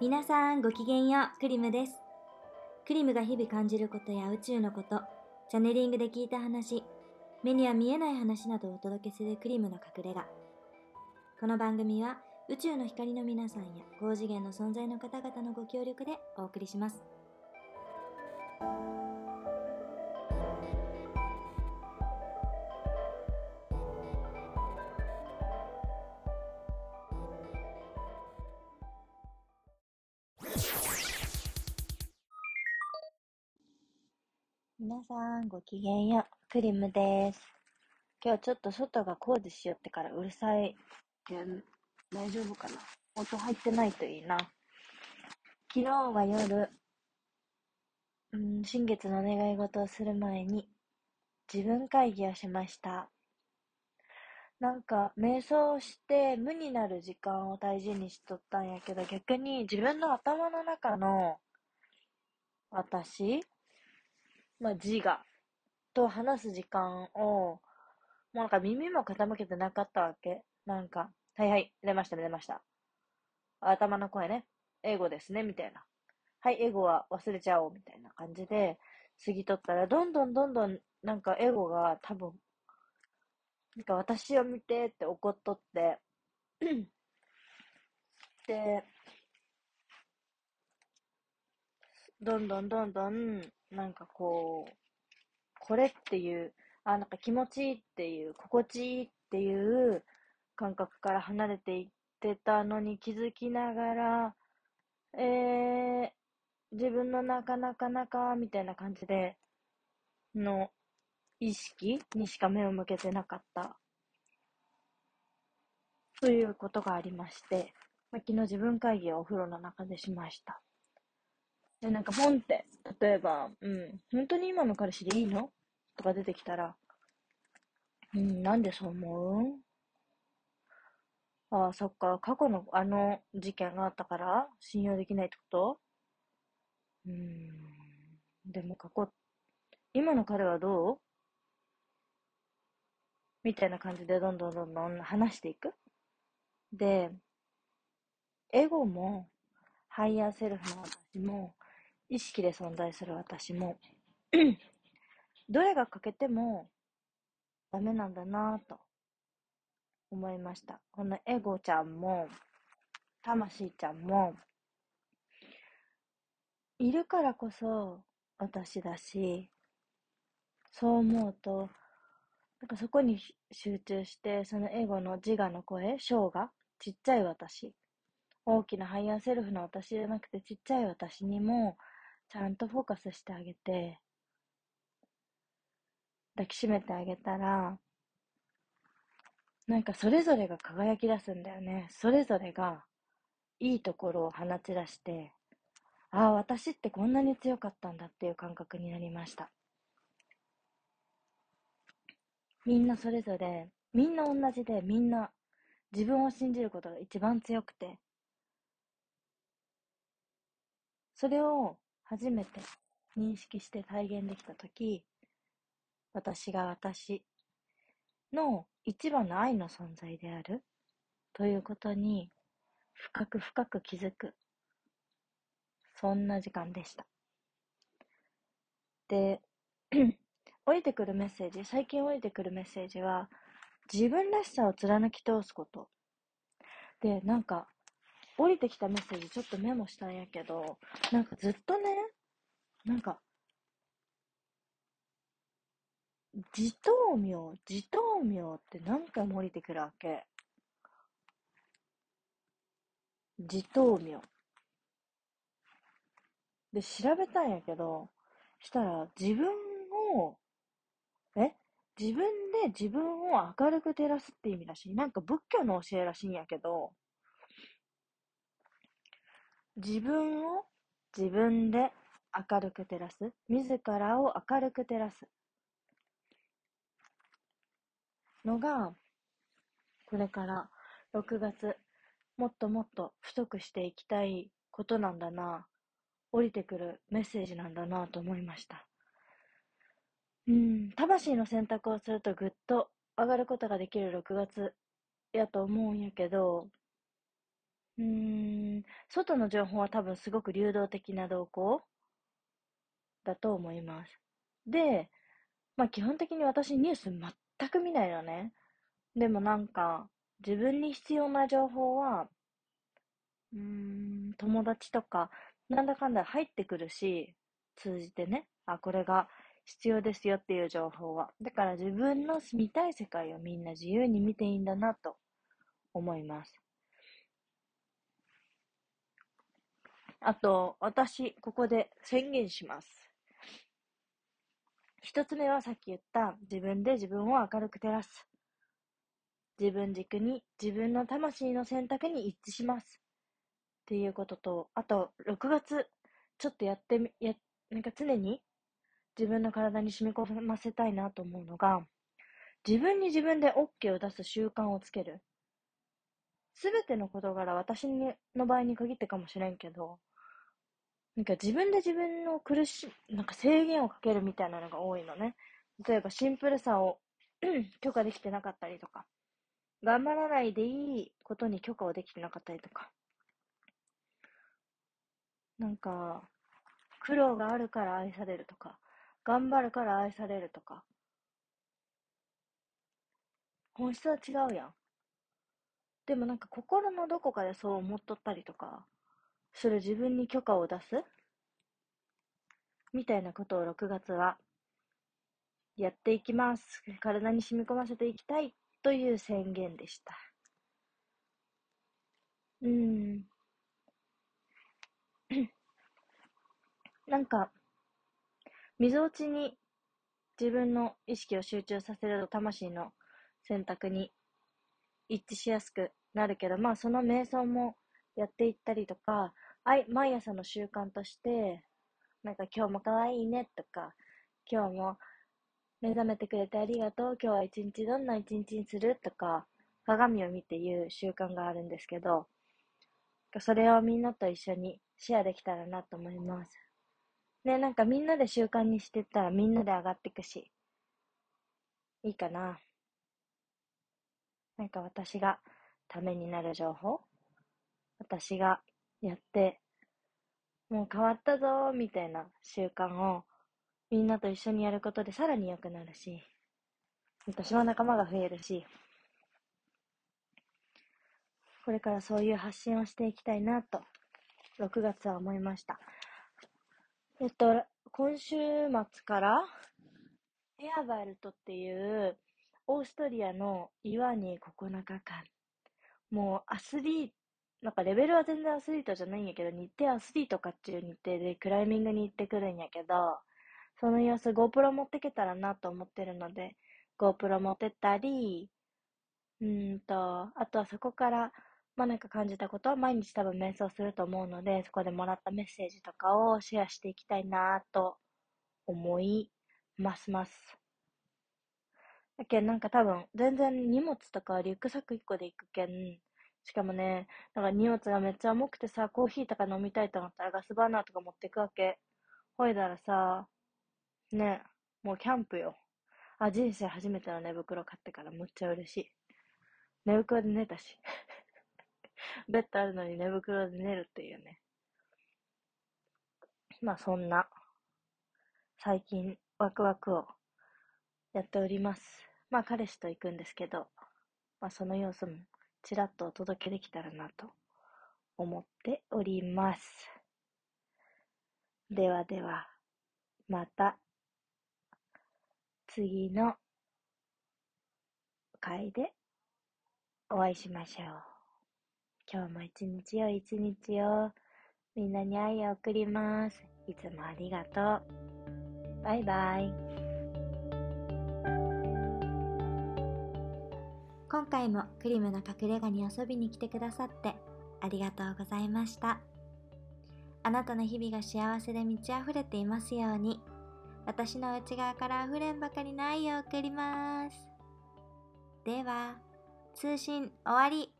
皆さんごきげんよう、クリムです。クリムが日々感じることや宇宙のこと、チャネリングで聞いた話、目には見えない話などをお届けするクリムの隠れ家。この番組は宇宙の光の皆さんや高次元の存在の方々のご協力でお送りします。皆さんごきげんよう、クリムです。今日ちょっと外が工事しよってからうるさいけん、大丈夫かな？音入ってないといいな。昨日は夜、うん、新月の願い事をする前に自分会議をしました。なんか、瞑想して無になる時間を大事にしとったんやけど、逆に自分の頭の中の私まあ、自我と話す時間を、もうなんか耳も傾けてなかったわけ。なんか、はいはい、出ました、出ました。頭の声ね。英語ですね、みたいな。はい、英語は忘れちゃおう、みたいな感じで、過ぎとったら、どんどんどんどん、なんか英語が多分、なんか私を見てって怒っとって、で、どんどんどんどん、なんかこう、これっていう、あ、なんか気持ちいいっていう、心地いいっていう感覚から離れていってたのに気づきながら、えー、自分のなかなかなか、みたいな感じで、の意識にしか目を向けてなかった。ということがありまして、まあ、昨日自分会議をお風呂の中でしました。で、なんかポンって、例えば、うん、本当に今の彼氏でいいの？とか出てきたら、うん、なんでそう思う？ああ、そっか、過去のあの事件があったから信用できないってこと？うん、でも過去、今の彼はどう？みたいな感じでどんどんどんどん話していく。で、エゴも、ハイヤーセルフの私も、意識で存在する私も、どれが欠けてもダメなんだなぁと思いました。このエゴちゃんも、魂ちゃんも、いるからこそ私だし、そう思うと、なんかそこに集中して、そのエゴの自我の声、小が、ちっちゃい私、大きなハイヤーセルフの私じゃなくてちっちゃい私にも、ちゃんとフォーカスしてあげて、抱きしめてあげたら、なんかそれぞれが輝き出すんだよね。それぞれがいいところを放ち出して、ああ、私ってこんなに強かったんだっていう感覚になりました。みんなそれぞれ、みんな同じで、みんな自分を信じることが一番強くて、それを初めて認識して体現できたとき、私が私の一番の愛の存在であるということに深く深く気づく。そんな時間でした。で、降りてくるメッセージ、最近降りてくるメッセージは、自分らしさを貫き通すこと。で、なんか、降りてきたメッセージちょっとメモしたんやけど、なんかずっとね、なんか、自灯明、自灯明って何回も降りてくるわけ。自灯明。で、調べたんやけど、したら自分を、自分で自分を明るく照らすって意味らし。なんか仏教の教えらしいんやけど、自分を自分で明るく照らす。自らを明るく照らす。のが、これから6月、もっともっと太くしていきたいことなんだな、降りてくるメッセージなんだなと思いました。うん、魂の選択をするとぐっと上がることができる6月やと思うんやけど、うーん、外の情報は多分すごく流動的な動向だと思います。で、まあ基本的に私ニュース全く見ないのね。でもなんか、自分に必要な情報は、うーん、友達とか、なんだかんだ入ってくるし、通じてね、あ、これが必要ですよっていう情報は。だから自分の見たい世界をみんな自由に見ていいんだなと思います。あと、私、ここで宣言します。一つ目はさっき言った自分で自分を明るく照らす。自分軸に自分の魂の選択に一致します。っていうことと、あと、6月、ちょっとやってみ、や、なんか常に自分の体に染み込ませたいなと思うのが、自分に自分で OK を出す習慣をつける。すべての事柄、私の場合に限ってかもしれんけど、なんか自分で自分の苦し、なんか制限をかけるみたいなのが多いのね。例えばシンプルさを 許可できてなかったりとか、頑張らないでいいことに許可をできてなかったりとか。なんか、苦労があるから愛されるとか、頑張るから愛されるとか。本質は違うやん。でもなんか心のどこかでそう思っとったりとか、する自分に許可を出す？みたいなことを6月はやっていきます。体に染み込ませていきたいという宣言でした。うん。なんか、溝落ちに自分の意識を集中させると魂の選択に一致しやすくなるけど、まあその瞑想もやっていったりとか、あい毎朝の習慣として、なんか今日も可愛いねとか、今日も目覚めてくれてありがとう、今日は一日どんな一日にするとか、鏡を見て言う習慣があるんですけど、それをみんなと一緒にシェアできたらなと思います。ね、なんかみんなで習慣にしてったらみんなで上がっていくし、いいかな。なんか私がためになる情報私がやって、もう変わったぞみたいな習慣をみんなと一緒にやることでさらに良くなるし、私も仲間が増えるし、これからそういう発信をしていきたいなと、6月は思いました。えっと、今週末から、エアバルトっていう、オーストリアの岩に9日間、もうアスリート、なんかレベルは全然アスリートじゃないんやけど、日程アスリートかっていう日程でクライミングに行ってくるんやけど、その様子 GoPro 持ってけたらなと思ってるので、GoPro 持ってったり、うんと、あとはそこから、まあなんか感じたことは毎日多分瞑想すると思うので、そこでもらったメッセージとかをシェアしていきたいなと思いますます。だけなんか多分全然荷物とかリュックサック1個で行くけん、しかもね、なんか荷物がめっちゃ重くてさ、コーヒーとか飲みたいと思ったらガスバーナーとか持ってくわけ。ほいだらさ、ね、もうキャンプよ。あ、人生初めての寝袋買ってからむっちゃ嬉しい。寝袋で寝たし。ベッドあるのに寝袋で寝るっていうね。まあそんな、最近ワクワクをやっております。まあ彼氏と行くんですけど、まあその様子もちらっとお届けできたらなと思っております。ではでは、また次の回でお会いしましょう。今日も一日よ一日をみんなに愛を送ります。いつもありがとう。バイバイ。今回もクリムの隠れ家に遊びに来てくださってありがとうございました。あなたの日々が幸せで満ち溢れていますように、私の内側から溢れんばかりの愛を送ります。では、通信終わり。